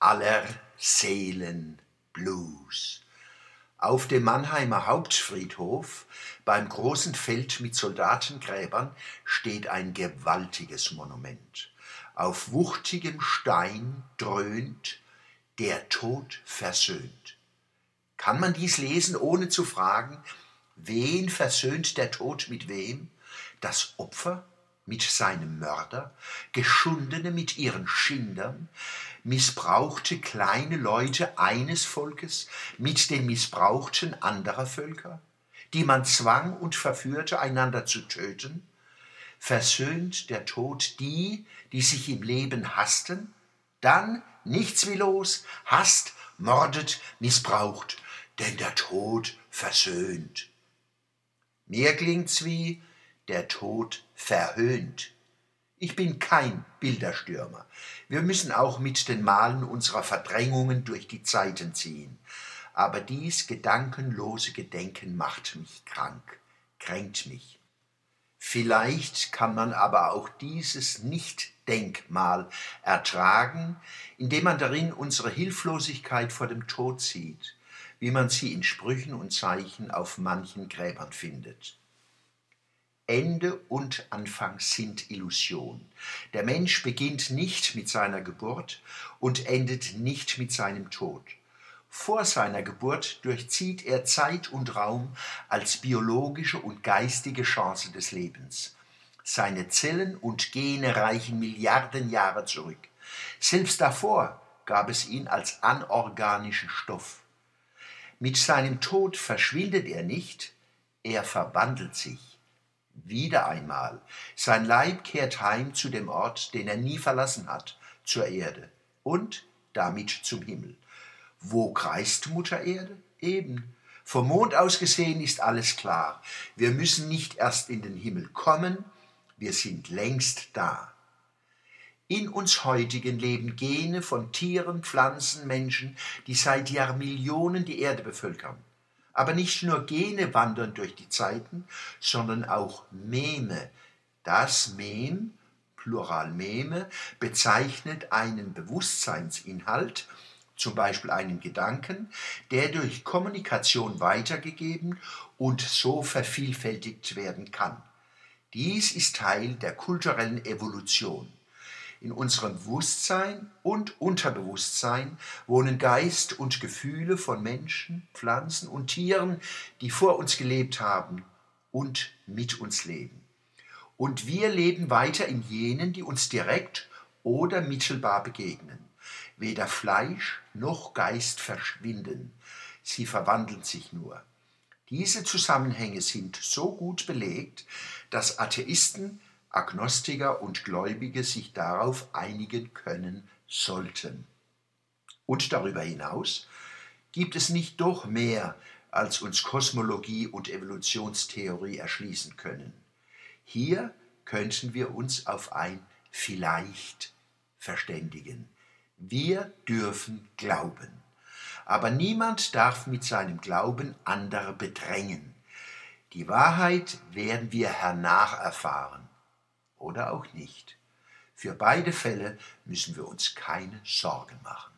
aller Seelen Blues. Auf dem Mannheimer Hauptfriedhof beim großen Feld mit Soldatengräbern steht ein gewaltiges Monument. Auf wuchtigem Stein dröhnt der Tod versöhnt. Kann man dies lesen, ohne zu fragen, wen versöhnt der Tod mit wem? Das Opfer mit seinem Mörder, Geschundene mit ihren Schindern, missbrauchte kleine Leute eines Volkes mit den Missbrauchten anderer Völker, die man zwang und verführte, einander zu töten? Versöhnt der Tod die, die sich im Leben hassten? Dann nichts wie los, hasst, mordet, missbraucht, denn der Tod versöhnt. Mir klingt's wie der Tod verhöhnt. Ich bin kein Bilderstürmer. Wir müssen auch mit den Malen unserer Verdrängungen durch die Zeiten ziehen. Aber dies gedankenlose Gedenken macht mich krank, kränkt mich. Vielleicht kann man aber auch dieses Nicht-Denkmal ertragen, indem man darin unsere Hilflosigkeit vor dem Tod sieht, wie man sie in Sprüchen und Zeichen auf manchen Gräbern findet. Ende und Anfang sind Illusion. Der Mensch beginnt nicht mit seiner Geburt und endet nicht mit seinem Tod. Vor seiner Geburt durchzieht er Zeit und Raum als biologische und geistige Chance des Lebens. Seine Zellen und Gene reichen Milliarden Jahre zurück. Selbst davor gab es ihn als anorganischen Stoff. Mit seinem Tod verschwindet er nicht, er verwandelt sich wieder einmal. Sein Leib kehrt heim zu dem Ort, den er nie verlassen hat, zur Erde und damit zum Himmel. Wo kreist Mutter Erde? Eben. Vom Mond aus gesehen ist alles klar. Wir müssen nicht erst in den Himmel kommen, wir sind längst da. In uns heutigen leben Gene von Tieren, Pflanzen, Menschen, die seit Jahrmillionen die Erde bevölkern. Aber nicht nur Gene wandern durch die Zeiten, sondern auch Meme. Das Mem, Plural Meme, bezeichnet einen Bewusstseinsinhalt, zum Beispiel einen Gedanken, der durch Kommunikation weitergegeben und so vervielfältigt werden kann. Dies ist Teil der kulturellen Evolution. In unserem Bewusstsein und Unterbewusstsein wohnen Geist und Gefühle von Menschen, Pflanzen und Tieren, die vor uns gelebt haben und mit uns leben. Und wir leben weiter in jenen, die uns direkt oder mittelbar begegnen. Weder Fleisch noch Geist verschwinden, sie verwandeln sich nur. Diese Zusammenhänge sind so gut belegt, dass Atheisten Agnostiker und Gläubige sich darauf einigen können sollten. Und darüber hinaus gibt es nicht doch mehr, als uns Kosmologie und Evolutionstheorie erschließen können. Hier könnten wir uns auf ein vielleicht verständigen. Wir dürfen glauben. Aber niemand darf mit seinem Glauben andere bedrängen. Die Wahrheit werden wir hernach erfahren oder auch nicht. Für beide Fälle müssen wir uns keine Sorgen machen.